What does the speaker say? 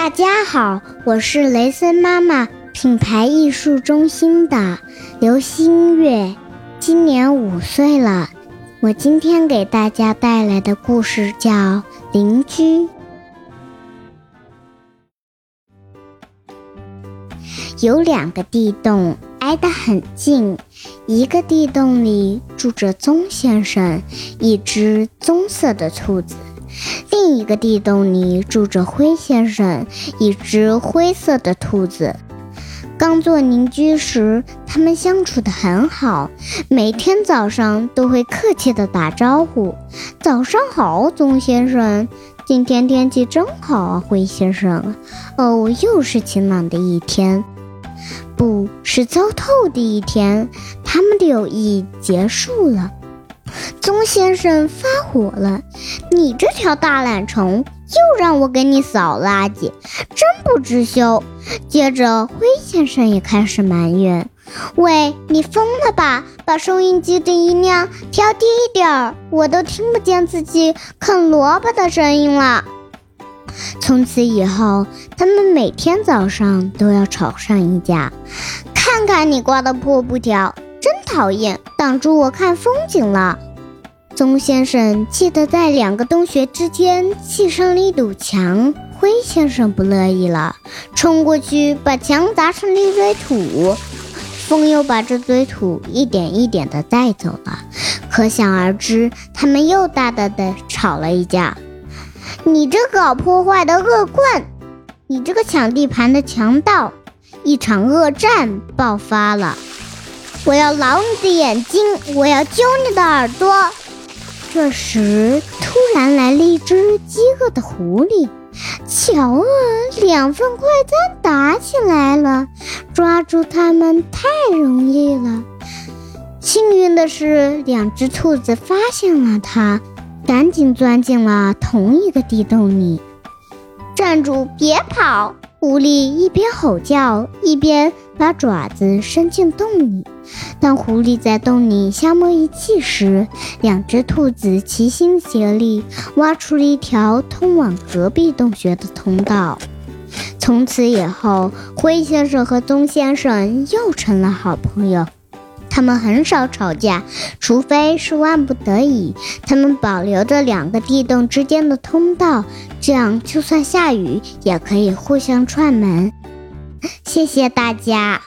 大家好，我是雷森妈妈品牌艺术中心的刘新月，今年五岁了。我今天给大家带来的故事叫《邻居》。有两个地洞挨得很近，一个地洞里住着棕先生，一只棕色的兔子。另一个地洞里住着灰先生，一只灰色的兔子。刚做邻居时，他们相处得很好，每天早上都会客气地打招呼：“早上好，棕先生。今天天气真好啊，灰先生。哦，又是晴朗的一天，不是糟透的一天。他们的友谊结束了。”棕先生发火了：“你这条大懒虫，又让我给你扫垃圾，真不知羞！”接着，灰先生也开始埋怨：“喂，你疯了吧？把收音机的音量调低一点儿，我都听不见自己啃萝卜的声音了。”从此以后，他们每天早上都要吵上一架。看看你挂的破布条，真讨厌，挡住我看风景了。棕先生气得在两个洞穴之间砌上了一堵墙，灰先生不乐意了，冲过去把墙砸成了一堆土，风又把这堆土一点一点地带走了。可想而知，他们又大大的吵了一架。你这搞破坏的恶棍，你这个抢地盘的强盗，一场恶战爆发了。我要挠你的眼睛，我要揪你的耳朵。这时，突然来了一只饥饿的狐狸。瞧啊，两份快餐打起来了，抓住它们太容易了。幸运的是，两只兔子发现了它，赶紧钻进了同一个地洞里。站住，别跑！狐狸一边吼叫，一边把爪子伸进洞里。当狐狸在洞里消磨一气时，两只兔子齐心协力，挖出了一条通往隔壁洞穴的通道。从此以后，灰先生和棕先生又成了好朋友。他们很少吵架，除非是万不得已。他们保留着两个地洞之间的通道，这样就算下雨也可以互相串门。谢谢大家。